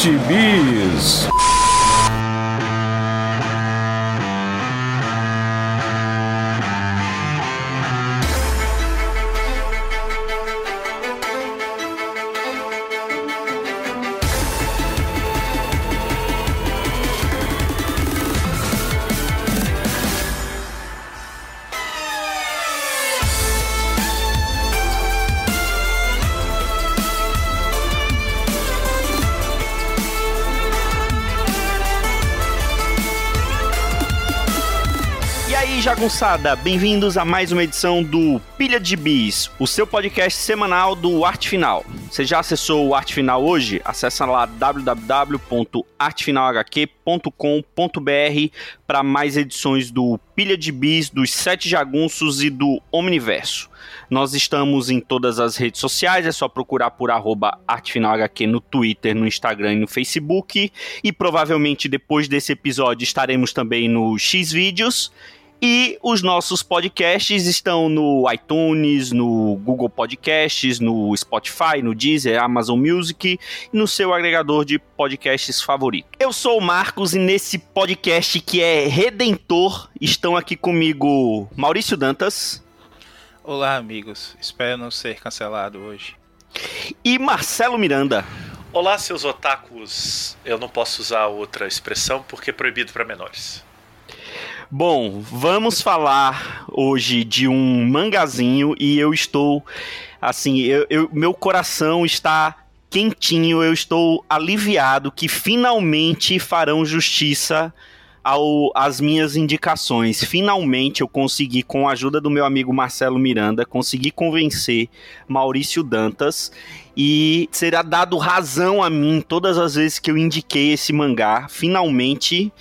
dos jagunçada, bem-vindos a mais uma edição do Pilha de Bis, o seu podcast semanal do Arte Final. Você já acessou o Arte Final hoje? Acesse lá www.artefinalhq.com.br para mais edições do Pilha de Bis, dos Sete Jagunços e do Omniverso. Nós estamos em todas as redes sociais, é só procurar por arroba ArtefinalHQ no Twitter, no Instagram e no Facebook. E provavelmente depois desse episódio estaremos também no X Vídeos. E os nossos podcasts estão no iTunes, no Google Podcasts, no Spotify, no Deezer, Amazon Music e no seu agregador de podcasts favorito. Eu sou o Marcos e nesse podcast que é redentor estão aqui comigo Maurício Dantas. Olá, amigos. Espero não ser cancelado hoje. E Marcelo Miranda. Olá, seus otakus. Eu não posso usar outra expressão porque é proibido para menores. Bom, vamos falar hoje de um mangazinho e eu estou assim, eu, eu, meu coração está quentinho, eu estou aliviado que finalmente farão justiça ao, às minhas indicações. Finalmente eu consegui, com a ajuda do meu amigo Marcelo Miranda, conseguir convencer Maurício Dantas e será dado razão a mim todas as vezes que eu indiquei esse mangá. Finalmente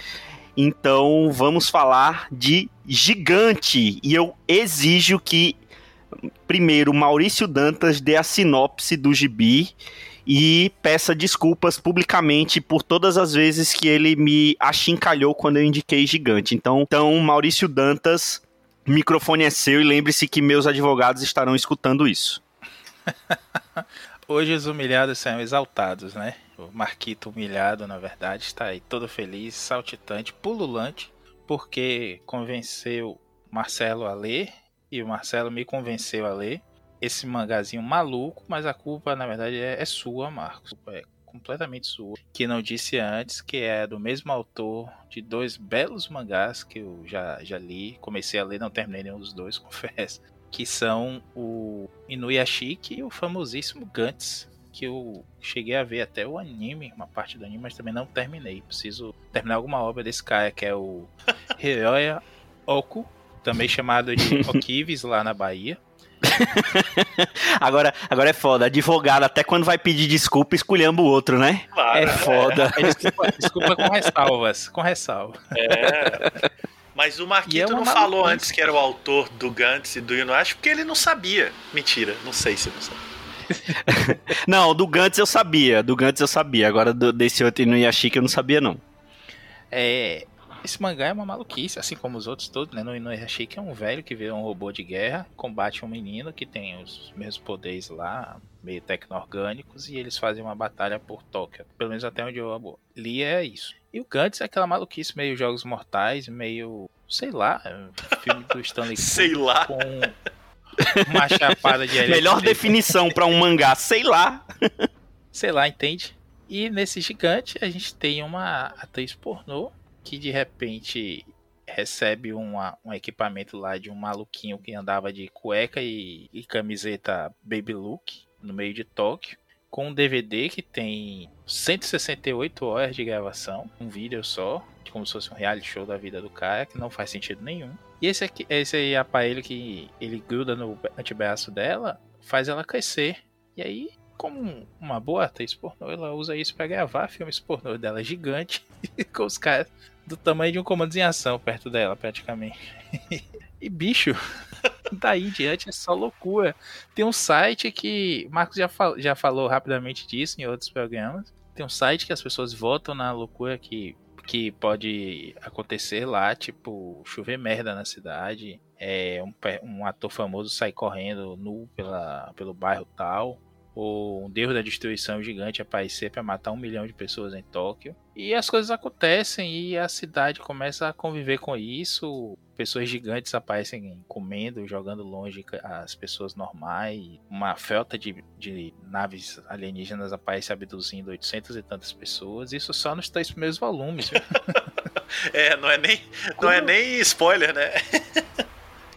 então vamos falar de Gigante. E eu exijo que, primeiro, Maurício Dantas dê a sinopse do gibi e peça desculpas publicamente por todas as vezes que ele me achincalhou quando eu indiquei Gigante. Então, então Maurício Dantas, o microfone é seu e lembre-se que meus advogados estarão escutando isso. Hoje os humilhados são exaltados, né? O Marquito humilhado, na verdade, está aí todo feliz, saltitante, pululante, porque convenceu Marcelo a ler e o Marcelo me convenceu a ler esse mangazinho maluco, mas a culpa, na verdade, é, é sua, Marcos. É completamente sua. Que não disse antes que é do mesmo autor de dois belos mangás que eu já, já li. Comecei a ler, não terminei nenhum dos dois, confesso que são o Inuyashiki e o famosíssimo Gantz, que eu cheguei a ver até o anime, uma parte do anime, mas também não terminei. Preciso terminar alguma obra desse cara, que é o Hiroya Oku, também chamado de Okivis lá na Bahia. agora, agora é foda. Advogado, até quando vai pedir desculpa, esculhamba o outro, né? Claro, é foda. É, desculpa, desculpa com ressalvas. Com ressalvas. É. Mas o Marquito é não falou antes que era o autor do Gantz e do Inuashi porque ele não sabia. Mentira, não sei se não sabe. não, do Gantz eu sabia, do Gantz eu sabia. Agora do, desse outro Inuyashiki eu não sabia não. É, esse mangá é uma maluquice, assim como os outros todos, né? No Inuyashiki é um velho que vê um robô de guerra, combate um menino que tem os mesmos poderes lá, meio tecno-orgânicos, e eles fazem uma batalha por Tóquio. Pelo menos até onde eu li é isso. E o Gantz é aquela maluquice meio Jogos Mortais, meio. sei lá, filme do Stanley sei lá. Com uma chapada de LSD. Melhor definição para um mangá, sei lá. sei lá, entende? E nesse gigante a gente tem uma atriz pornô que de repente recebe uma, um equipamento lá de um maluquinho que andava de cueca e, e camiseta baby look no meio de Tóquio com um DVD que tem 168 horas de gravação, um vídeo só, como se fosse um reality show da vida do cara, que não faz sentido nenhum. E esse aqui, esse aparelho que ele gruda no antebraço dela, faz ela crescer. E aí, como uma boa atriz pornô, ela usa isso para gravar filmes pornô dela gigante, com os caras do tamanho de um comando em ação perto dela, praticamente. e bicho, daí em diante é só loucura. Tem um site que. Marcos já, fal, já falou rapidamente disso em outros programas. Tem um site que as pessoas votam na loucura que, que pode acontecer lá, tipo, chover merda na cidade. É, um, um ator famoso sai correndo nu pela, pelo bairro tal. ou um deus da destruição gigante aparecer para matar um milhão de pessoas em Tóquio. E as coisas acontecem e a cidade começa a conviver com isso. Pessoas gigantes aparecem comendo, jogando longe as pessoas normais. Uma frota de, de naves alienígenas aparece abduzindo 800 e tantas pessoas. Isso só nos três primeiros volumes. é, não é nem, não é nem spoiler, né?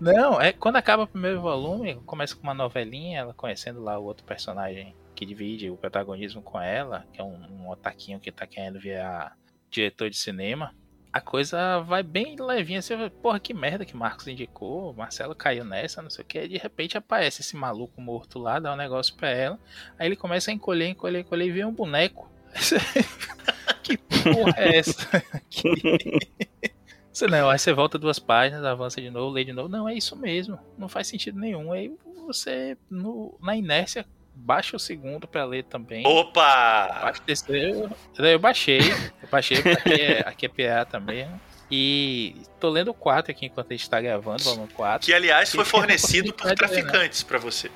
Não, é quando acaba o primeiro volume, começa com uma novelinha, ela conhecendo lá o outro personagem que divide o protagonismo com ela, que é um, um otaquinho que tá querendo virar diretor de cinema. A coisa vai bem levinha, você vai, porra, que merda que Marcos indicou, Marcelo caiu nessa, não sei o que, de repente aparece esse maluco morto lá, dá um negócio pra ela, aí ele começa a encolher, encolher, encolher e vê um boneco. que porra é essa? Você não, aí você volta duas páginas, avança de novo, lê de novo. Não, é isso mesmo. Não faz sentido nenhum. Aí você, no, na inércia, baixa o segundo para ler também. Opa! Baixa o terceiro. Eu baixei. Eu baixei, aqui é, aqui é PA também. E tô lendo o 4 aqui enquanto a gente tá gravando, volume 4. Que, aliás, foi fornecido por traficantes para você.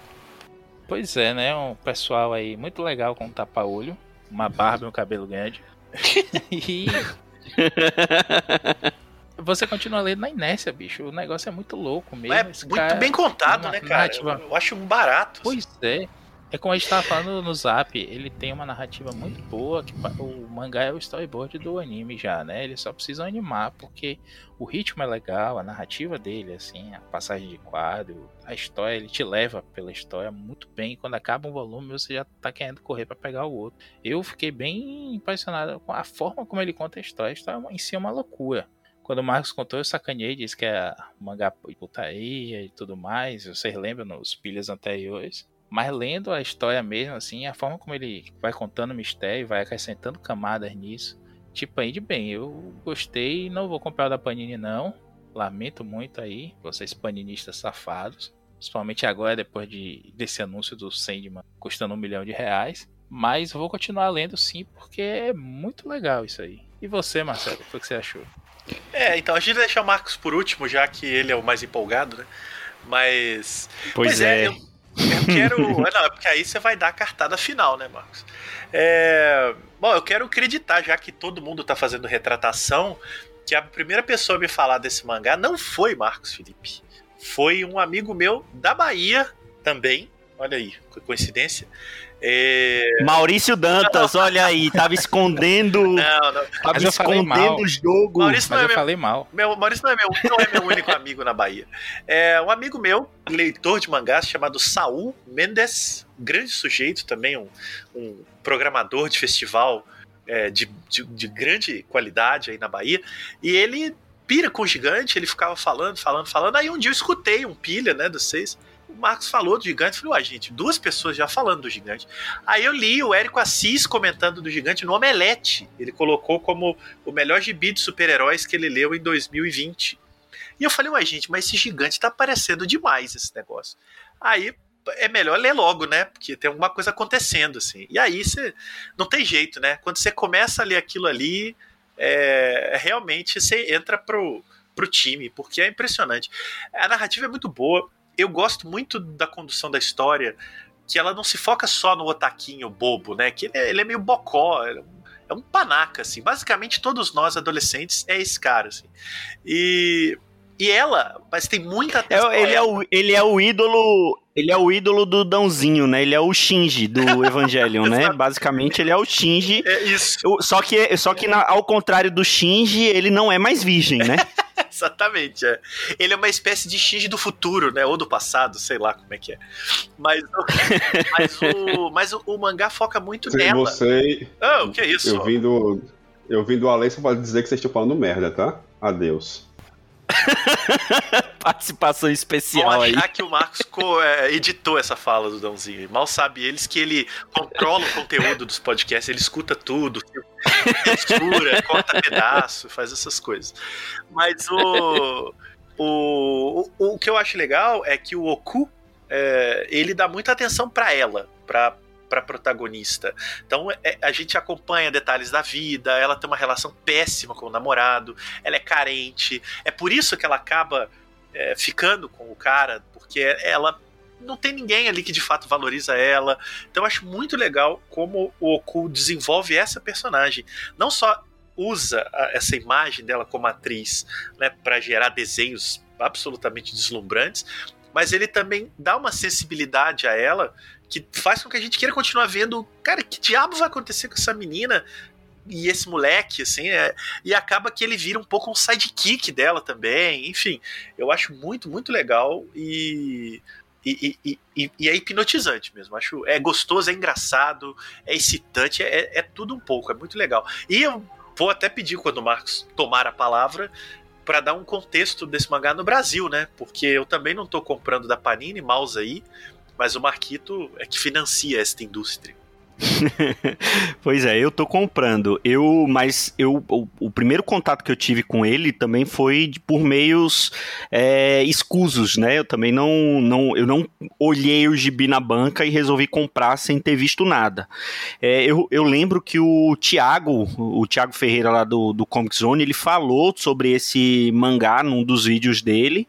Pois é, né? Um pessoal aí muito legal com um tapa-olho, uma barba e um cabelo grande. e você continua lendo na inércia, bicho. O negócio é muito louco mesmo. É muito cara, bem contado, né, cara? Narrativa... Eu acho um barato. Pois é. É como a gente tava falando no Zap, ele tem uma narrativa muito boa, que o mangá é o storyboard do anime já, né? Eles só precisam animar, porque o ritmo é legal, a narrativa dele, assim, a passagem de quadro, a história, ele te leva pela história muito bem. E quando acaba um volume, você já tá querendo correr para pegar o outro. Eu fiquei bem impressionado com a forma como ele conta a história. A história em si é uma loucura. Quando o Marcos contou, eu sacaneei, disse que é mangá putaria e tudo mais. Vocês lembram nos pilhas anteriores. Mas lendo a história mesmo, assim, a forma como ele vai contando o mistério, vai acrescentando camadas nisso. Tipo, aí de bem, eu gostei, não vou comprar o da Panini não. Lamento muito aí, vocês paninistas safados. Principalmente agora, depois de, desse anúncio do Sandman custando um milhão de reais. Mas vou continuar lendo sim, porque é muito legal isso aí. E você, Marcelo, o que você achou? É, então a gente vai deixar o Marcos por último, já que ele é o mais empolgado, né? Mas. Pois, pois é. é eu, eu, quero. É, não, é porque aí você vai dar a cartada final, né, Marcos? É, bom, eu quero acreditar, já que todo mundo tá fazendo retratação, que a primeira pessoa a me falar desse mangá não foi Marcos Felipe. Foi um amigo meu da Bahia também. Olha aí, coincidência. É... Maurício Dantas, olha aí, tava escondendo. Não, não. Tava escondendo o jogo. Maurício não é eu meu, falei mal. Meu, Maurício não é meu, não é meu único amigo na Bahia. É um amigo meu, leitor de mangás, chamado Saul Mendes, grande sujeito também, um, um programador de festival é, de, de, de grande qualidade aí na Bahia. E ele pira com o gigante, ele ficava falando, falando, falando. Aí um dia eu escutei um pilha, né, dos seis o Marcos falou do gigante. Falei, uai, gente, duas pessoas já falando do gigante. Aí eu li o Érico Assis comentando do gigante no Omelete. Ele colocou como o melhor gibi de super-heróis que ele leu em 2020. E eu falei, uai, gente, mas esse gigante tá parecendo demais esse negócio. Aí é melhor ler logo, né? Porque tem alguma coisa acontecendo, assim. E aí você. Não tem jeito, né? Quando você começa a ler aquilo ali, é, realmente você entra pro, pro time, porque é impressionante. A narrativa é muito boa eu gosto muito da condução da história, que ela não se foca só no otaquinho bobo, né? Que ele é, ele é meio bocó, é um, é panaca, assim. Basicamente, todos nós, adolescentes, é esse cara, assim. E e ela, mas tem muita é, ele, é o, ele é o ídolo. Ele é o ídolo do Dãozinho, né? Ele é o Shinji do Evangelion, né? Basicamente, ele é o Shinji. É isso. Só que, só que na, ao contrário do Shinji, ele não é mais virgem, né? Exatamente, é. Ele é uma espécie de Shinji do futuro, né? Ou do passado, sei lá como é que é. Mas, mas, o, mas o, o mangá foca muito Sim, nela. Você. Ah, o que é isso? Eu vim do. Eu vim do além só pra dizer que vocês estão falando merda, tá? Adeus. Participação especial Vão achar aí. que o Marcos é, editou essa fala do Dãozinho. Mal sabe eles que ele controla o conteúdo dos podcasts, ele escuta tudo, censura, corta pedaço, faz essas coisas. Mas o, o, o, o que eu acho legal é que o Oku, é, ele dá muita atenção para ela, para para protagonista. Então é, a gente acompanha detalhes da vida, ela tem uma relação péssima com o namorado, ela é carente. É por isso que ela acaba é, ficando com o cara, porque ela não tem ninguém ali que de fato valoriza ela. Então eu acho muito legal como o Oku desenvolve essa personagem. Não só usa essa imagem dela como atriz né, para gerar desenhos absolutamente deslumbrantes, mas ele também dá uma sensibilidade a ela que faz com que a gente queira continuar vendo, cara, que diabo vai acontecer com essa menina e esse moleque, assim, é, e acaba que ele vira um pouco um sidekick dela também, enfim, eu acho muito, muito legal e e, e, e, e, é hipnotizante mesmo. Acho é gostoso, é engraçado, é excitante, é, é, tudo um pouco, é muito legal. E eu vou até pedir quando o Marcos tomar a palavra para dar um contexto desse mangá no Brasil, né? Porque eu também não estou comprando da Panini, mouse aí, mas o Marquito é que financia esta indústria. pois é, eu tô comprando. Eu, mas eu, o, o, primeiro contato que eu tive com ele também foi de, por meios é, escusos, né? Eu também não, não, eu não olhei o gibi na banca e resolvi comprar sem ter visto nada. É, eu, eu lembro que o Thiago, o Thiago Ferreira lá do, do Comic Zone, ele falou sobre esse mangá num dos vídeos dele.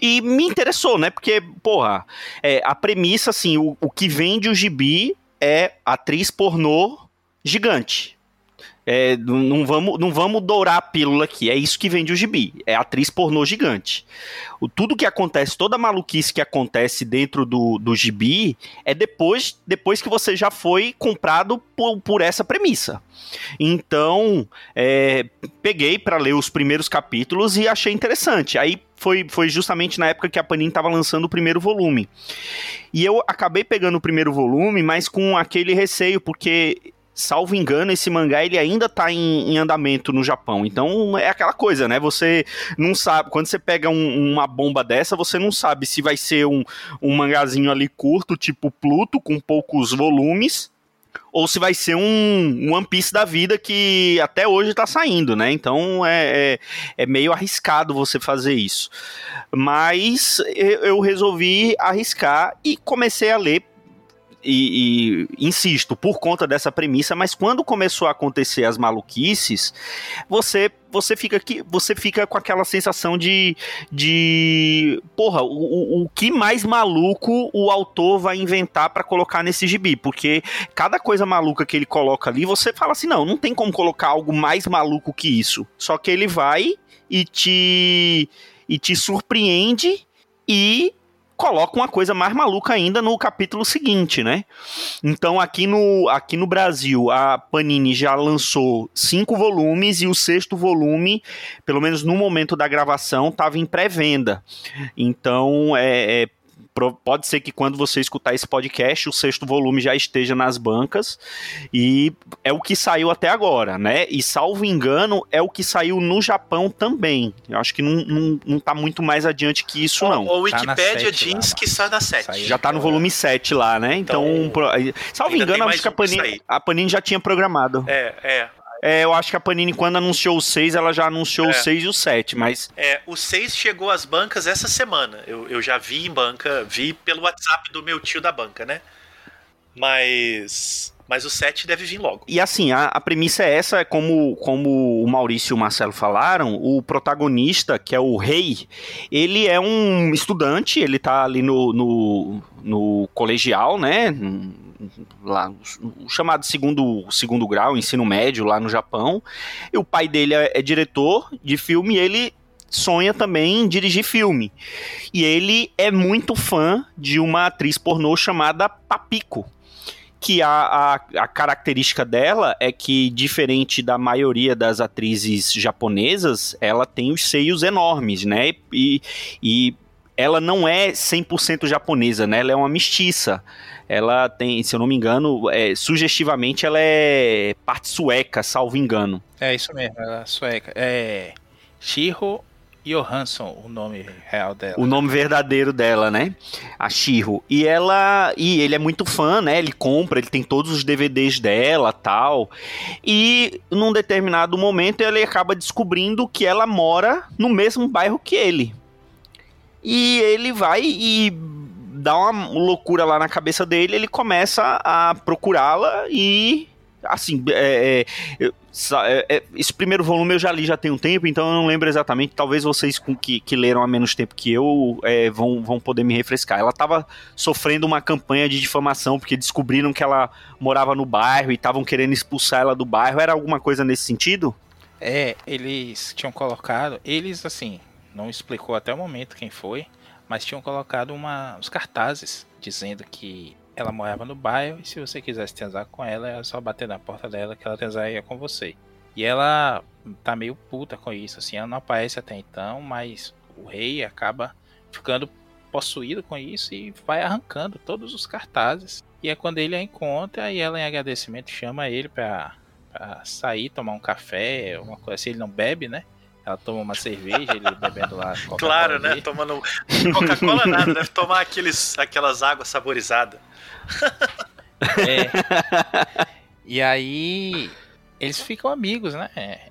E me interessou, né? Porque, porra, é, a premissa, assim, o, o que vende o gibi é atriz pornô gigante. É, não, vamos, não vamos dourar a pílula aqui. É isso que vende o gibi. É atriz pornô gigante. O, tudo que acontece, toda a maluquice que acontece dentro do, do gibi é depois, depois que você já foi comprado por, por essa premissa. Então, é, peguei para ler os primeiros capítulos e achei interessante. Aí foi, foi justamente na época que a Panini estava lançando o primeiro volume. E eu acabei pegando o primeiro volume, mas com aquele receio, porque salvo engano, esse mangá ele ainda está em, em, andamento no Japão. Então é aquela coisa, né? Você não sabe. Quando você pega um, uma bomba dessa, você não sabe se vai ser um, um mangazinho ali curto, tipo Pluto, com poucos volumes ou se vai ser um, One Piece da vida que até hoje está saindo, né? Então é, é, é, meio arriscado você fazer isso. Mas eu resolvi arriscar e comecei a ler e, e, insisto, por conta dessa premissa, mas quando começou a acontecer as maluquices, você você fica aqui, você fica com aquela sensação de de porra, o, o que mais maluco o autor vai inventar para colocar nesse gibi, porque cada coisa maluca que ele coloca ali, você fala assim, não, não tem como colocar algo mais maluco que isso. Só que ele vai e te e te surpreende e coloca uma coisa mais maluca ainda no capítulo seguinte, né? Então aqui no, aqui no Brasil a Panini já lançou cinco volumes e o sexto volume, pelo menos no momento da gravação, estava em pré-venda. Então é, é pode ser que quando você escutar esse podcast, o sexto volume já esteja nas bancas. E é o que saiu até agora, né? E salvo engano, é o que saiu no Japão também. Eu acho que não, não, não tá muito mais adiante que isso, não. O, o tá Wikipedia diz que sai da 7. Já tá no volume 7 lá, né? Então, então salvo engano, acho que a Panini, a Panini já tinha programado. É, é. É, eu acho que a Panini, quando anunciou o 6, ela já anunciou é. o 6 e o 7, mas. É, o 6 chegou às bancas essa semana. Eu, eu já vi em banca, vi pelo WhatsApp do meu tio da banca, né? Mas. Mas o 7 deve vir logo. E assim, a, a premissa é essa, como, como o Maurício e o Marcelo falaram, o protagonista, que é o rei, ele é um estudante, ele tá ali no, no, no colegial, né? Lá, o chamado segundo, segundo grau, ensino médio lá no Japão. E o pai dele é, é diretor de filme e ele sonha também em dirigir filme. E ele é muito fã de uma atriz pornô chamada Papiko. Que a, a, a, característica dela é que, diferente da maioria das atrizes japonesas, ela tem os seios enormes, né? E, e ela não é 100% japonesa, né? Ela é uma mestiça ela tem, se eu não me engano, é, sugestivamente ela é parte sueca, salvo engano. É isso mesmo, ela é sueca. É Shiro Johansson, o nome real dela. O nome verdadeiro dela, né? A Shiro. E ela. E ele é muito fã, né? Ele compra, ele tem todos os DVDs dela tal. E num determinado momento ele acaba descobrindo que ela mora no mesmo bairro que ele. E ele vai e dá uma loucura lá na cabeça dele, ele começa a procurá-la e assim, é, é, é, é, esse primeiro volume eu já li já tem um tempo, então eu não lembro exatamente. Talvez vocês que, que leram há menos tempo que eu é, vão, vão poder me refrescar. Ela estava sofrendo uma campanha de difamação porque descobriram que ela morava no bairro e estavam querendo expulsar ela do bairro. Era alguma coisa nesse sentido? É, eles tinham colocado, eles assim, não explicou até o momento quem foi, mas tinham colocado uma, uns cartazes dizendo que ela morava no bairro e se você quisesse transar com ela, era só bater na porta dela que ela transaria com você. E ela tá meio puta com isso, assim, ela não aparece até então, mas o rei acaba ficando possuído com isso e vai arrancando todos os cartazes. E é quando ele a encontra e ela, em agradecimento, chama ele pra sair, tomar um café, uma coisa assim. Ele não bebe, né? Ela toma uma cerveja, ele bebendo lá. Claro, né? Tomando. Coca-Cola nada, deve tomar aqueles, aquelas águas saborizadas. É. E aí eles ficam amigos, né?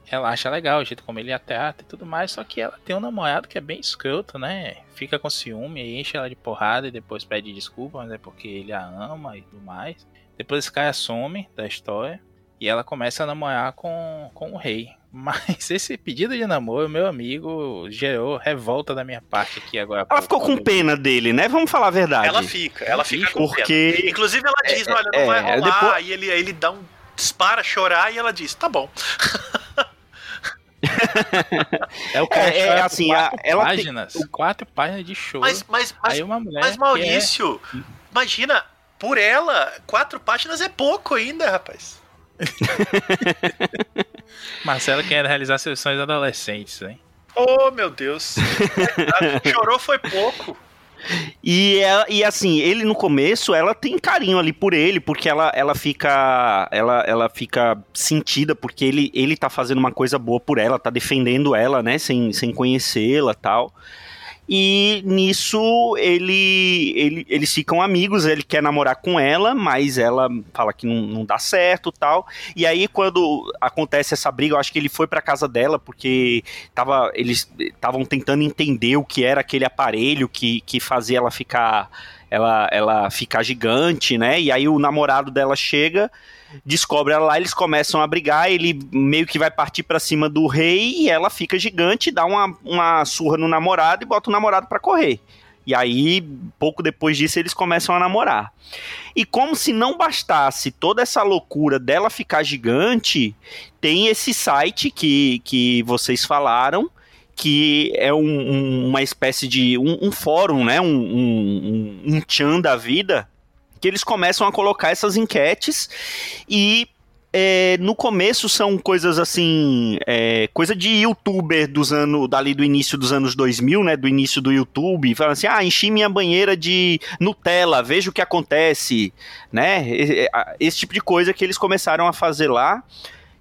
Ela acha legal o jeito como ele teatro e tudo mais, só que ela tem um namorado que é bem escroto, né? Fica com ciúme enche ela de porrada e depois pede desculpa, mas é porque ele a ama e tudo mais. Depois esse cara some da história e ela começa a namorar com, com o rei. Mas esse pedido de namoro, meu amigo, gerou revolta da minha parte aqui agora. Ela ficou com pena dele, né? Vamos falar a verdade. Ela fica, ela fica com porque... pena. Inclusive ela diz, é, olha, não é, vai rolar, depois... e ele, ele dá um dispara chorar e ela diz, tá bom. é o que é, é assim, quatro a, páginas, tem... quatro páginas de choro. Mas, mas, mas, Aí uma mulher mas Maurício, é... imagina, por ela, quatro páginas é pouco ainda, rapaz. Marcelo quer realizar sessões adolescentes, hein? Oh, meu Deus. Chorou foi pouco. E, ela, e assim, ele no começo, ela tem carinho ali por ele, porque ela, ela fica ela, ela fica sentida, porque ele, ele tá fazendo uma coisa boa por ela, tá defendendo ela, né, sem, sem conhecê-la tal. E nisso ele, ele, eles ficam amigos, ele quer namorar com ela, mas ela fala que não, não dá certo tal. E aí, quando acontece essa briga, eu acho que ele foi pra casa dela, porque tava, eles estavam tentando entender o que era aquele aparelho que, que fazia ela ficar. Ela, ela ficar gigante, né? E aí o namorado dela chega descobre ela lá, eles começam a brigar, ele meio que vai partir para cima do rei e ela fica gigante, dá uma, uma surra no namorado e bota o namorado para correr. E aí, pouco depois disso, eles começam a namorar. E como se não bastasse toda essa loucura dela ficar gigante, tem esse site que, que vocês falaram, que é um, um, uma espécie de um, um fórum, né? Um, um, um tchan da vida, que eles começam a colocar essas enquetes e é, no começo são coisas assim, é, coisa de youtuber dos anos, dali do início dos anos 2000, né, do início do YouTube, falando assim, ah, enchi minha banheira de Nutella, veja o que acontece, né, esse tipo de coisa que eles começaram a fazer lá,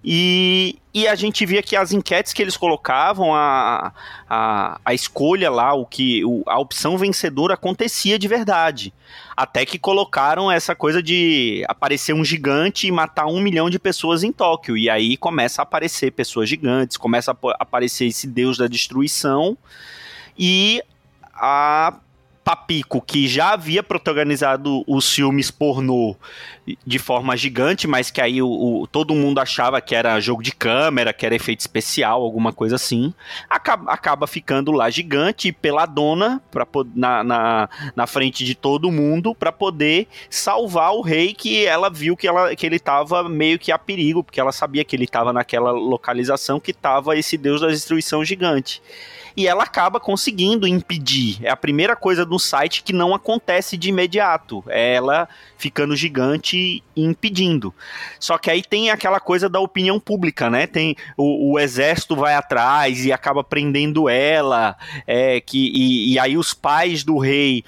e, e a gente via que as enquetes que eles colocavam, a, a, a escolha lá, o que o, a opção vencedora acontecia de verdade. Até que colocaram essa coisa de aparecer um gigante e matar um milhão de pessoas em Tóquio. E aí começa a aparecer pessoas gigantes, começa a aparecer esse deus da destruição. E a Papico, que já havia protagonizado os filmes pornô de forma gigante, mas que aí o, o, todo mundo achava que era jogo de câmera, que era efeito especial, alguma coisa assim, acaba, acaba ficando lá gigante, peladona, pra, na, na, na frente de todo mundo, para poder salvar o rei, que ela viu que, ela, que ele estava meio que a perigo, porque ela sabia que ele estava naquela localização que estava esse deus da destruição gigante e ela acaba conseguindo impedir. É a primeira coisa do site que não acontece de imediato. É ela ficando gigante e impedindo. Só que aí tem aquela coisa da opinião pública, né? Tem o, o exército vai atrás e acaba prendendo ela, é, que, e, e aí os pais do rei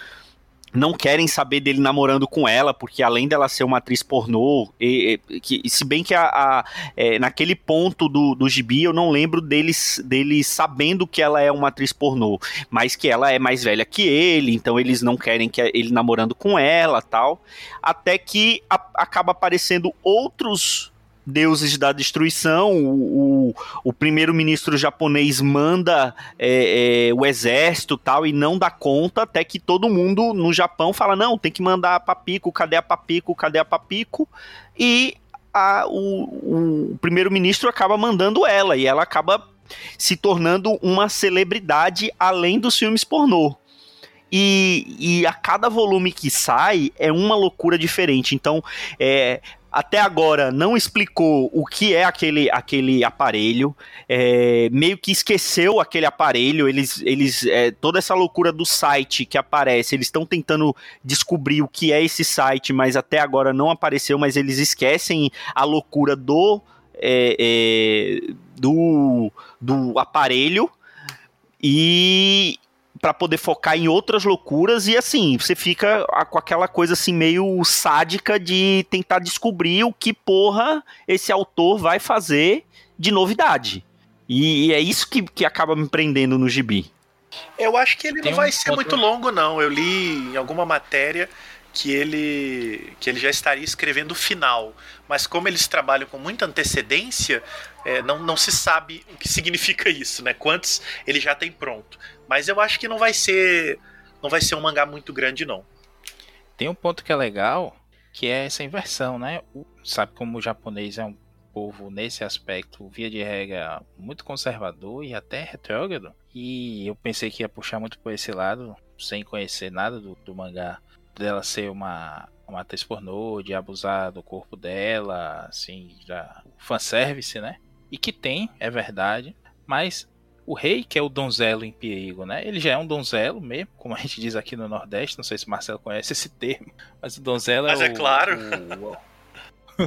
não querem saber dele namorando com ela, porque além dela ser uma atriz pornô, e, e, que, se bem que a, a é, naquele ponto do, do gibi eu não lembro deles, deles sabendo que ela é uma atriz pornô, mas que ela é mais velha que ele, então eles não querem que ele namorando com ela tal, até que a, acaba aparecendo outros deuses da destruição. O, o, o primeiro-ministro japonês manda é, é, o exército tal e não dá conta, até que todo mundo no Japão fala: não, tem que mandar a Papico, cadê a Papico, cadê a Papico? E a, o, o primeiro-ministro acaba mandando ela e ela acaba se tornando uma celebridade além dos filmes pornô. E, e, a cada volume que sai é uma loucura diferente. Então, é, até agora não explicou o que é aquele, aquele aparelho, é, meio que esqueceu aquele aparelho. Eles, eles é, toda essa loucura do site que aparece, eles estão tentando descobrir o que é esse site, mas até agora não apareceu. Mas eles esquecem a loucura do é, é do, do aparelho e, para poder focar em outras loucuras e assim, você fica com aquela coisa assim meio sádica de tentar descobrir o que porra esse autor vai fazer de novidade. E, e é isso que, que acaba me prendendo no gibi. Eu acho que ele Tem não vai um ser outro... muito longo não. Eu li em alguma matéria que ele que ele já estaria escrevendo o final, mas como eles trabalham com muita antecedência, é, não, não se sabe o que significa isso, né? Quantos ele já tem pronto. Mas eu acho que não vai ser não vai ser um mangá muito grande não. Tem um ponto que é legal, que é essa inversão, né? O, sabe como o japonês é um povo nesse aspecto, via de regra, muito conservador e até retrógrado. E eu pensei que ia puxar muito por esse lado, sem conhecer nada do, do mangá, dela ser uma, uma atriz pornô, de abusar do corpo dela, assim, já fanservice, né? E que tem, é verdade, mas o rei, que é o donzelo em perigo, né? Ele já é um donzelo mesmo, como a gente diz aqui no Nordeste. Não sei se o Marcelo conhece esse termo, mas o donzelo mas é, é o, claro.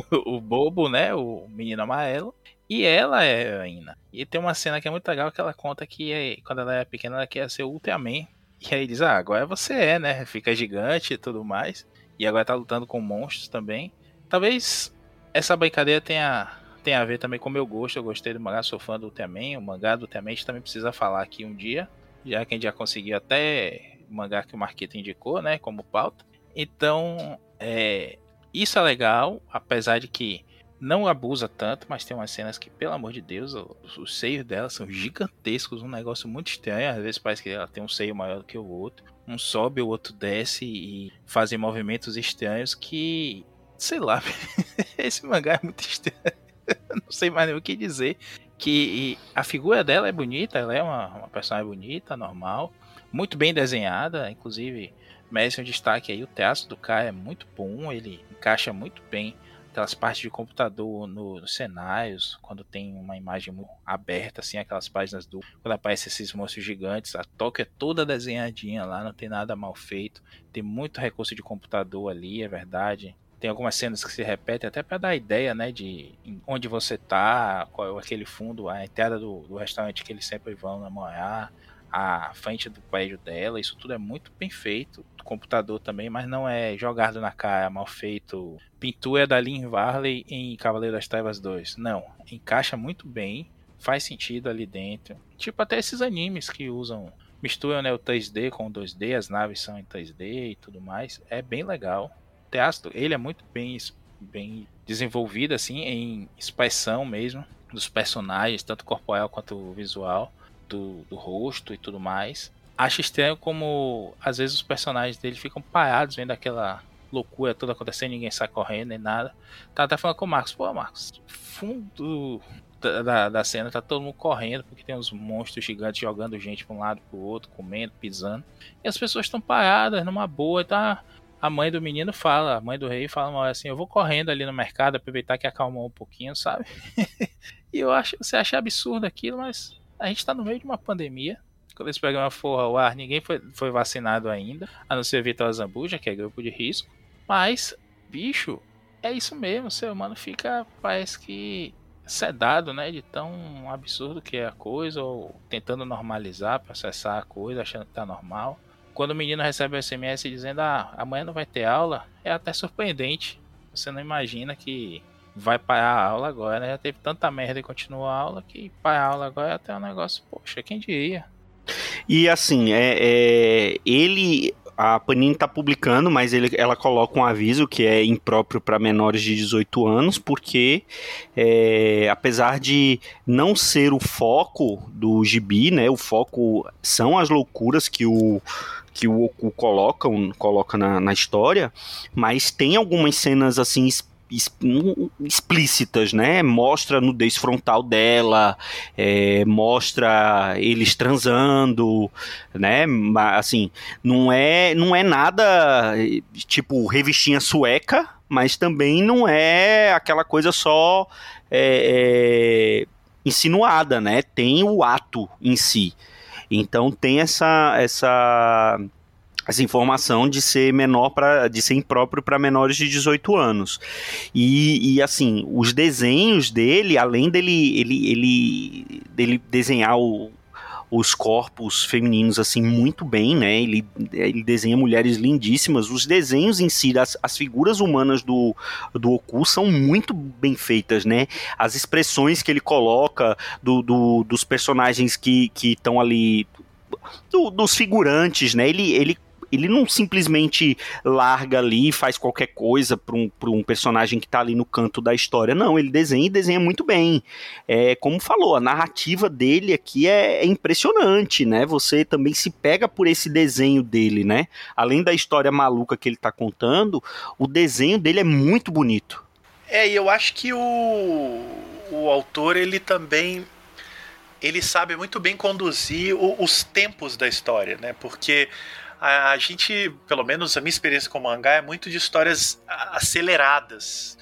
O, o, bobo, né? O menino amarelo. E ela é a heroína. E tem uma cena que é muito legal que ela conta que é, quando ela é pequena ela quer ser o Ultraman. E aí diz, ah, agora você é, né? Fica gigante e tudo mais. E agora tá lutando com monstros também. Talvez essa brincadeira tenha tem a ver também com o meu gosto. Eu gostei do mangá, sou fã do Ultraman. O mangá do Ultraman a gente também precisa falar aqui um dia, já que a gente já conseguiu até o mangá que o Marquito indicou, né, como pauta. Então, é, isso é legal, apesar de que não abusa tanto, mas tem umas cenas que, pelo amor de Deus, os, os seios dela são gigantescos, um negócio muito estranho. Às vezes parece que ela tem um seio maior do que o outro. Um sobe, o outro desce e fazem movimentos estranhos que, sei lá, esse mangá é muito estranho. não sei mais nem o que dizer. Que a figura dela é bonita, ela é uma, uma personagem bonita, normal, muito bem desenhada, inclusive merece um destaque aí, o teatro do cara é muito bom, ele encaixa muito bem aquelas partes de computador no, nos cenários, quando tem uma imagem aberta, assim, aquelas páginas do. Quando aparecem esses monstros gigantes, a toca é toda desenhadinha lá, não tem nada mal feito. Tem muito recurso de computador ali, é verdade. Tem algumas cenas que se repetem até para dar ideia, né, de onde você tá, qual é aquele fundo, a entrada do, do restaurante que eles sempre vão namorar, a frente do prédio dela, isso tudo é muito bem feito. O computador também, mas não é jogado na cara, mal feito. Pintura da Lynn Varley em Cavaleiro das Trevas 2. Não, encaixa muito bem, faz sentido ali dentro. Tipo até esses animes que usam misturam né, o 3D com o 2D, as naves são em 3D e tudo mais. É bem legal teatro, ele é muito bem, bem desenvolvido, assim, em expressão mesmo dos personagens, tanto corporal quanto visual, do, do rosto e tudo mais. Acho estranho como, às vezes, os personagens dele ficam parados vendo aquela loucura toda acontecendo, ninguém sai correndo nem nada. Tá até falando com o Marcos, pô, Marcos, fundo da, da, cena tá todo mundo correndo, porque tem uns monstros gigantes jogando gente pra um lado pro outro, comendo, pisando. E as pessoas estão paradas numa boa, tá a mãe do menino fala, a mãe do rei fala uma hora assim, eu vou correndo ali no mercado, aproveitar que acalmou um pouquinho, sabe? e eu acho, você acha absurdo aquilo, mas a gente tá no meio de uma pandemia. Quando esse programa for ao ar, ninguém foi, foi vacinado ainda, a não ser Vitor Zambuja, que é grupo de risco. Mas, bicho, é isso mesmo, o ser humano fica, parece que sedado, né, de tão absurdo que é a coisa, ou tentando normalizar, processar a coisa, achando que tá normal quando o menino recebe o SMS dizendo ah, amanhã não vai ter aula, é até surpreendente. Você não imagina que vai parar a aula agora, né? Já teve tanta merda e continua a aula que parar a aula agora é até um negócio, poxa, quem diria? E assim, é, é ele a Panini está publicando, mas ele, ela coloca um aviso que é impróprio para menores de 18 anos, porque é, apesar de não ser o foco do gibi, né, o foco são as loucuras que o que o Oku coloca, coloca na, na história, mas tem algumas cenas assim explícitas, né? Mostra a nudez frontal dela, é, mostra eles transando, né? Assim, não é, não é nada tipo revistinha sueca, mas também não é aquela coisa só é, é, insinuada, né? Tem o ato em si. Então tem essa essa essa informação de ser menor para de ser impróprio para menores de 18 anos. E, e, assim, os desenhos dele, além dele ele, ele dele desenhar o, os corpos femininos assim muito bem, né? Ele, ele desenha mulheres lindíssimas. Os desenhos em si, as, as figuras humanas do, do Oku são muito bem feitas, né? As expressões que ele coloca do, do dos personagens que estão ali. Do, dos figurantes, né? Ele, ele ele não simplesmente larga ali e faz qualquer coisa para um, um personagem que está ali no canto da história. Não, ele desenha e desenha muito bem. É, como falou, a narrativa dele aqui é, é impressionante, né? Você também se pega por esse desenho dele, né? Além da história maluca que ele está contando, o desenho dele é muito bonito. É, e eu acho que o, o autor, ele também ele sabe muito bem conduzir o, os tempos da história, né? Porque a, a gente, pelo menos a minha experiência com mangá é muito de histórias aceleradas.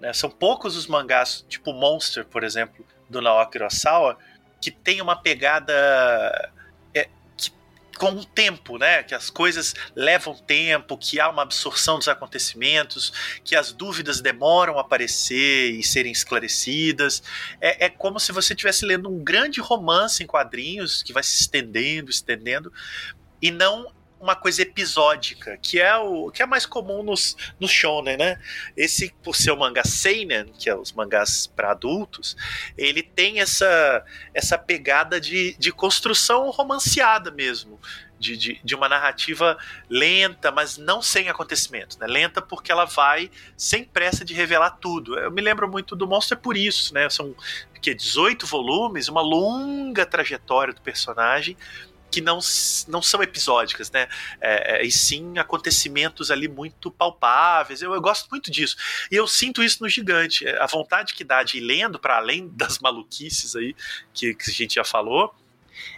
Né? São poucos os mangás, tipo Monster, por exemplo, do Naoki Urasawa, que tem uma pegada é, que, com o tempo, né? Que as coisas levam tempo, que há uma absorção dos acontecimentos, que as dúvidas demoram a aparecer e serem esclarecidas. É, é como se você estivesse lendo um grande romance em quadrinhos que vai se estendendo, estendendo, e não uma coisa episódica, que é o que é mais comum nos, nos shonen, né? Esse, por ser o mangá seinen, que é os mangás para adultos, ele tem essa, essa pegada de, de construção romanceada mesmo. De, de, de, uma narrativa lenta, mas não sem acontecimentos. Né? Lenta porque ela vai sem pressa de revelar tudo. Eu me lembro muito do Monster por isso, né? São que 18 volumes, uma longa trajetória do personagem que não, não são episódicas, né? É, é, e sim acontecimentos ali muito palpáveis. Eu, eu, gosto muito disso. E eu sinto isso no Gigante. A vontade que dá de ir lendo, para além das maluquices aí que, que a gente já falou,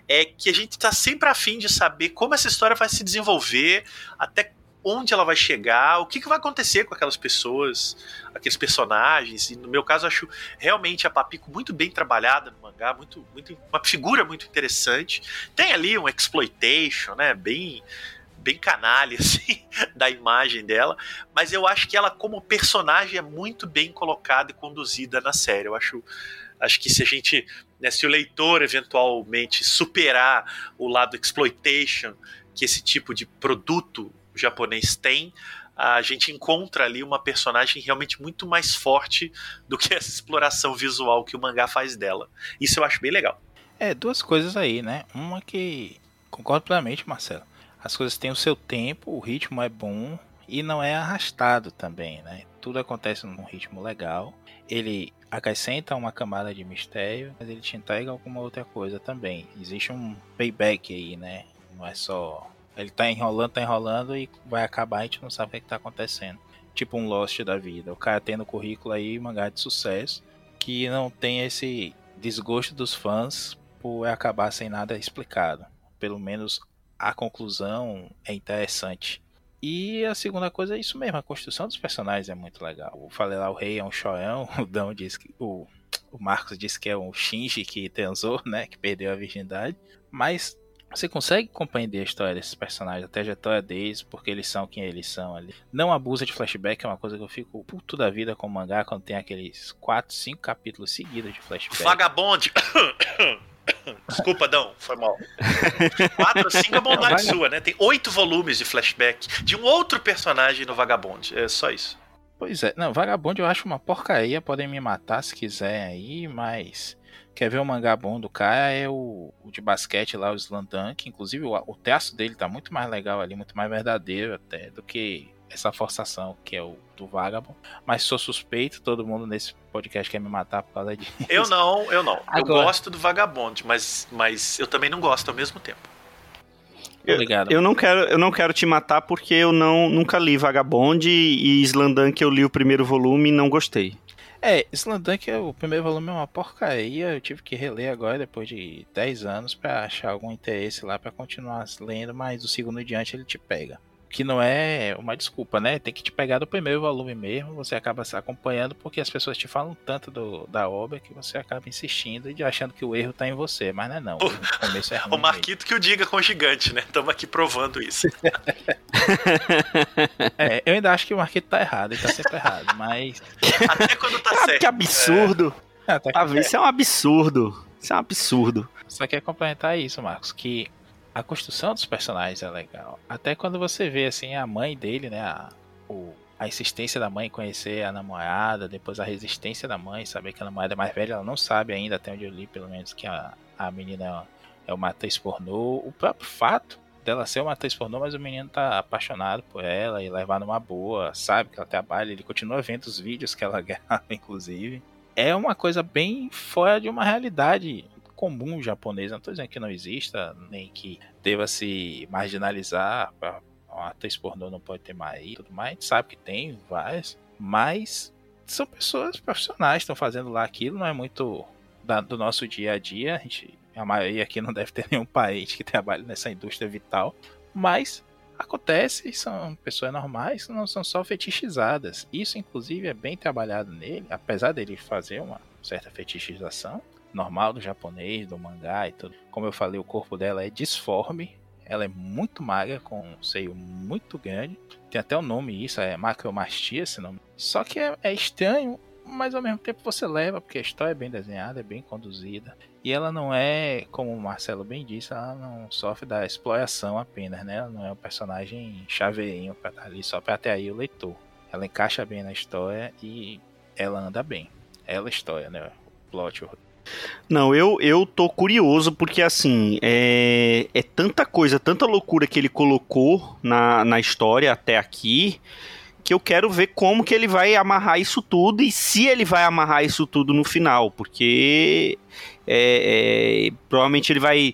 é que a gente está sempre afim de saber como essa história vai se desenvolver, até onde ela vai chegar, o que, que vai acontecer com aquelas pessoas, aqueles personagens. E no meu caso, acho realmente a Papiko muito bem trabalhada no mangá, muito, muito, uma figura muito interessante. Tem ali um exploitation, né? Bem bem canalha, assim, da imagem dela, mas eu acho que ela, como personagem, é muito bem colocada e conduzida na série. Eu acho, acho que se a gente, né, se o leitor eventualmente superar o lado exploitation que esse tipo de produto japonês tem, a gente encontra ali uma personagem realmente muito mais forte do que essa exploração visual que o mangá faz dela. Isso eu acho bem legal. É, duas coisas aí, né? Uma que concordo plenamente, Marcelo. As coisas têm o seu tempo, o ritmo é bom e não é arrastado também, né? Tudo acontece num ritmo legal. Ele acrescenta uma camada de mistério, mas ele te entrega alguma outra coisa também. Existe um payback aí, né? Não é só ele tá enrolando, tá enrolando e vai acabar, a gente não sabe o que, é que tá acontecendo. Tipo um Lost da vida. O cara tendo currículo aí, mangá de sucesso, que não tem esse desgosto dos fãs por acabar sem nada explicado. Pelo menos a conclusão é interessante. E a segunda coisa é isso mesmo, a construção dos personagens é muito legal. O falei lá, o rei é um choião, o Dão diz que. O, o Marcos disse que é um Shinji que transou, né? Que perdeu a virgindade. Mas você consegue compreender a história desses personagens, a trajetória deles, porque eles são quem eles são ali. Não abusa de flashback, é uma coisa que eu fico puto da vida com o mangá quando tem aqueles 4, 5 capítulos seguidos de flashback. Vagabonde! Desculpa, Dão, foi mal. 4, 5 é bondade sua, né? Tem 8 volumes de flashback de um outro personagem no Vagabonde. É só isso. Pois é, não, Vagabonde eu acho uma porcaria, podem me matar se quiser aí, mas Quer ver o mangá bom do cara é o, o de basquete lá, o Slandunk. Inclusive, o, o traço dele tá muito mais legal ali, muito mais verdadeiro até do que essa forçação que é o do Vagabond. Mas sou suspeito, todo mundo nesse podcast quer me matar por causa disso. Eu não, eu não. Agora, eu gosto do Vagabond, mas, mas eu também não gosto ao mesmo tempo. Eu, Obrigado. eu não quero, eu não quero te matar porque eu não nunca li Vagabond e Slandunk eu li o primeiro volume e não gostei. É, Slandunk, o primeiro volume é uma porcaria. Eu tive que reler agora, depois de 10 anos, pra achar algum interesse lá pra continuar lendo, mas do segundo em diante ele te pega. Que não é uma desculpa, né? Tem que te pegar do primeiro volume mesmo, você acaba se acompanhando porque as pessoas te falam tanto do, da obra que você acaba insistindo e achando que o erro tá em você, mas não é não. O começo é ruim O Marquito que o diga com o gigante, né? Estamos aqui provando isso. mesmo. É, eu ainda acho que o Marquito tá errado, ele tá sempre errado, mas... Até quando tá Ah, certo. que absurdo! Até Ah, isso é um absurdo. Isso é um absurdo. Só quer complementar isso, Marcos, que a construção dos personagens é legal. Até quando você vê assim a mãe dele, né, a, o, a insistência da mãe em conhecer a namorada, depois a resistência da mãe, saber que a namorada é mais velha, ela não sabe ainda, até onde eu li, pelo menos, que a, a menina é uma atriz pornô. O próprio fato dela ser uma atriz pornô, mas o menino tá apaixonado por ela e levar numa boa, sabe que ela trabalha, ele continua vendo os vídeos que ela grava, inclusive. É uma coisa bem fora de uma realidade comum japonesa. Não tô dizendo que não exista, nem que deva se marginalizar. Uma atriz pornô não pode ter marido, tudo mais. A sabe que tem várias, mas são pessoas profissionais estão fazendo lá aquilo. Não é muito da- do nosso dia a dia. A, gente, a maioria aqui não deve ter nenhum parente que trabalhe nessa indústria vital, mas acontece. São pessoas normais, não são só fetichizadas. Isso, inclusive, é bem trabalhado nele, apesar dele fazer uma certa fetichização normal do japonês, do mangá e tudo. Como eu falei, o corpo dela é disforme. Ela é muito magra, com um seio muito grande. Tem até o nome isso, é macromastia esse nome. Só que é, é estranho, mas ao mesmo tempo você leva, porque a história é bem desenhada, é bem conduzida. E ela não é, como o Marcelo bem disse, ela não sofre da exploração apenas, né? Ela não é um personagem chaveirinho pra estar ali só pra atrair o leitor. Ela encaixa bem na história e ela anda bem. Ela história, né? O plot, o Não, eu, eu tô curioso porque, assim, é, é tanta coisa, tanta loucura que ele colocou na, na história até aqui, que eu quero ver como que ele vai amarrar isso tudo e se ele vai amarrar isso tudo no final, porque é, é, provavelmente ele vai,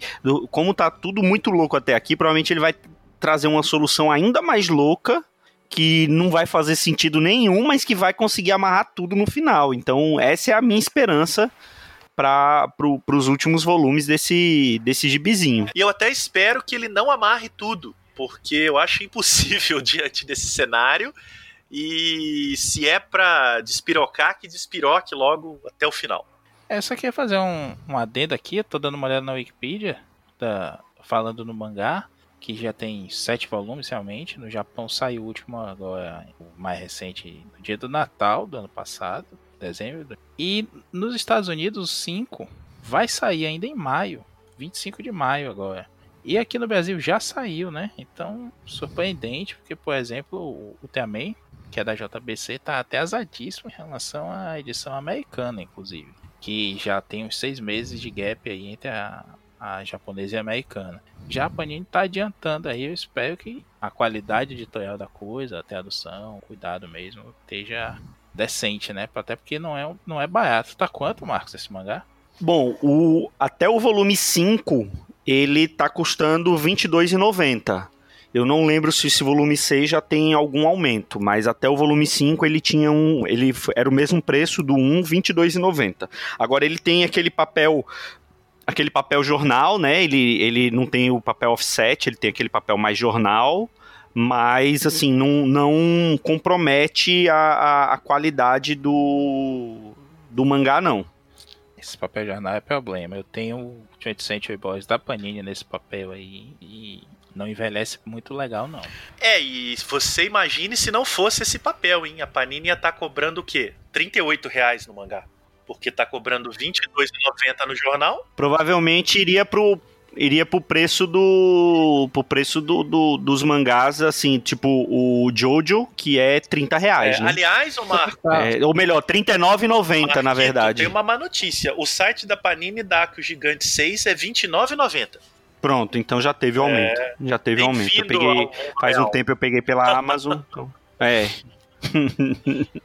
como tá tudo muito louco até aqui, provavelmente ele vai trazer uma solução ainda mais louca que não vai fazer sentido nenhum, mas que vai conseguir amarrar tudo no final. Então, essa é a minha esperança para pro, os últimos volumes desse, desse gibizinho. E eu até espero que ele não amarre tudo, porque eu acho impossível diante desse cenário. E se é pra despirocar, que despiroque logo até o final. É, só queria fazer um, um adendo aqui, eu tô dando uma olhada na Wikipedia, da- falando no mangá, que já tem sete volumes realmente. No Japão saiu o último agora, o mais recente, no dia do Natal do ano passado, dezembro. E nos Estados Unidos, o 5 vai sair ainda em maio, 25 de maio agora. E aqui no Brasil já saiu, né? Então, surpreendente, porque, por exemplo, o Ultraman, que é da JBC, tá até asadíssimo em relação à edição americana, inclusive que já tem uns seis meses de gap aí entre a, a japonesa e a americana. Já a Panini tá adiantando aí, eu espero que a qualidade editorial da coisa, a tradução, o cuidado mesmo, esteja decente, né? Até porque não é, não é barato. Tá quanto, Marcos, esse mangá? Bom, o, até o volume 5, ele tá custando R$ 22,90. Eu não lembro se esse volume 6 já tem algum aumento, mas até o volume 5 ele tinha um. Ele era o mesmo preço do 1, R$ 22,90. Agora ele tem aquele papel. Aquele papel jornal, né? Ele, ele não tem o papel offset, ele tem aquele papel mais jornal, mas assim, não, não compromete a, a, a qualidade do, do mangá, não. Esse papel jornal é problema. Eu tenho o 20th Century Boys da Panini nesse papel aí e não envelhece muito legal, não. É, e você imagine se não fosse esse papel, hein? A Panini ia estar cobrando o quê? 38 reais no mangá. Porque tá cobrando R$ 22,90 no jornal. Provavelmente iria pro iria pro preço do pro preço do, do- dos mangás assim, tipo o Jojo, que é 30 reais, É, né? aliás, Omar, É, ou melhor, 39,90 na Marquito, verdade. Tem uma má notícia. O site da Panini dá que o Gigante 6 é R$ 29,90. Pronto, então já teve aumento. Já teve aumento. Eu peguei faz um tempo eu peguei pela Amazon. então- é.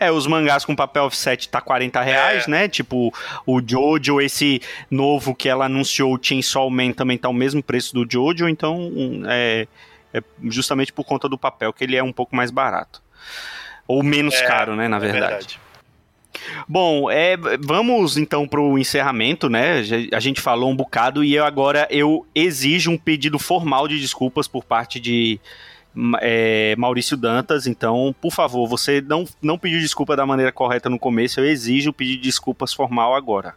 É, os mangás com papel offset tá 40 reais, É. né? Tipo, o Jojo, esse novo que ela anunciou, o Chainsaw Man, também tá o mesmo preço do Jojo, então um, é, é justamente por conta do papel que ele é um pouco mais barato. Ou menos É, caro, né, na É verdade. Bom, é, vamos então pro encerramento, né? A gente falou um bocado e eu agora eu exijo um pedido formal de desculpas por parte de é, Maurício Dantas. Então, por favor, você não, não pediu desculpa da maneira correta no começo, eu exijo pedir desculpas formal agora.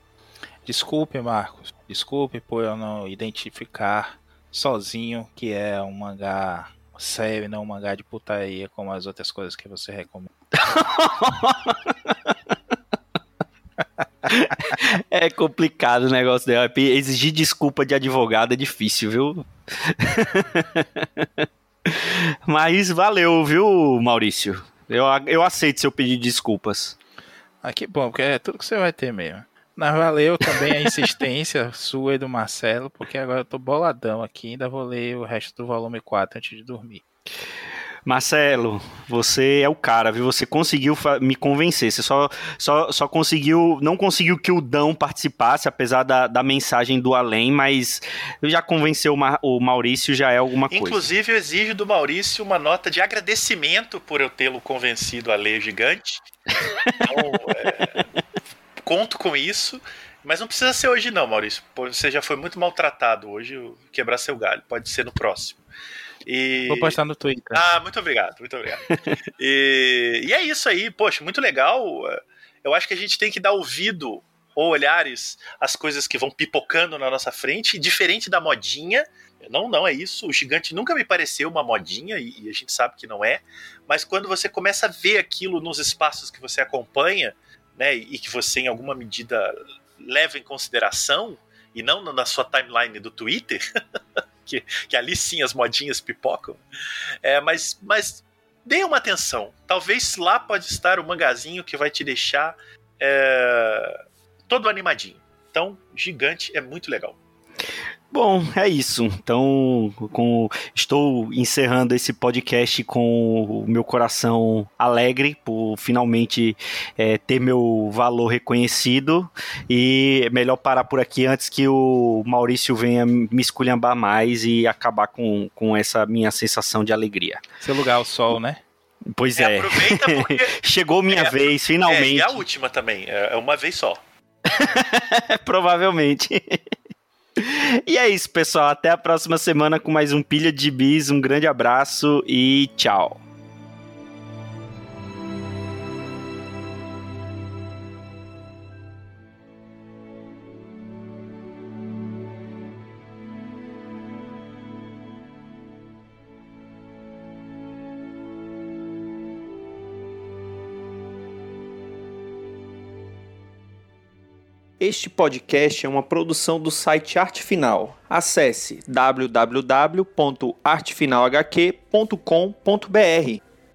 Desculpe, Marcos. Desculpe por eu não identificar sozinho que é um mangá sério, não um mangá de putaria como as outras coisas que você recomenda. É complicado o negócio dela. Exigir desculpa de advogado é difícil, viu? Mas valeu, viu, Maurício? Eu, eu aceito seu pedido de desculpas. Ah, que bom, porque é tudo que você vai ter mesmo. Mas valeu também a insistência sua e do Marcelo, porque agora eu tô boladão aqui, ainda vou ler o resto do volume 4 antes de dormir. Marcelo, você é o cara, viu? Você conseguiu me convencer. Você só, só, só conseguiu. Não conseguiu que o Dão participasse, apesar da, da mensagem do além, mas já convenceu o, Ma- o Maurício, já é alguma coisa. Inclusive, eu exijo do Maurício uma nota de agradecimento por eu tê-lo convencido a ler gigante. Então, é, conto com isso. Mas não precisa ser hoje, não, Maurício. Você já foi muito maltratado hoje. Quebrar seu galho. Pode ser no próximo. E... Vou postar no Twitter. Ah, muito obrigado, muito obrigado. e, e é isso aí, poxa, muito legal. Eu acho que a gente tem que dar ouvido ou olhares às coisas que vão pipocando na nossa frente, diferente da modinha. Não, não é isso. O gigante nunca me pareceu uma modinha e, e a gente sabe que não é. Mas quando você começa a ver aquilo nos espaços que você acompanha, né, e que você em alguma medida leva em consideração e não na sua timeline do Twitter, que, que ali sim as modinhas pipocam. É, mas, mas dê uma atenção. Talvez lá pode estar o mangazinho que vai te deixar é, todo animadinho. Então, gigante é muito legal. Bom, é isso. Então, com- estou encerrando esse podcast com o meu coração alegre por finalmente é, ter meu valor reconhecido. E é melhor parar por aqui antes que o Maurício venha me esculhambar mais e acabar com, com essa minha sensação de alegria. Seu lugar ao sol, né? Pois É, é, aproveita porque chegou minha É, vez, é, finalmente. e a última também, é é uma vez só. Provavelmente. E é isso, pessoal. Até a próxima semana com mais um Pilha de Bis. Um grande abraço e tchau. Este podcast é uma produção do site Arte Final. Acesse www.artefinalhq.com.br.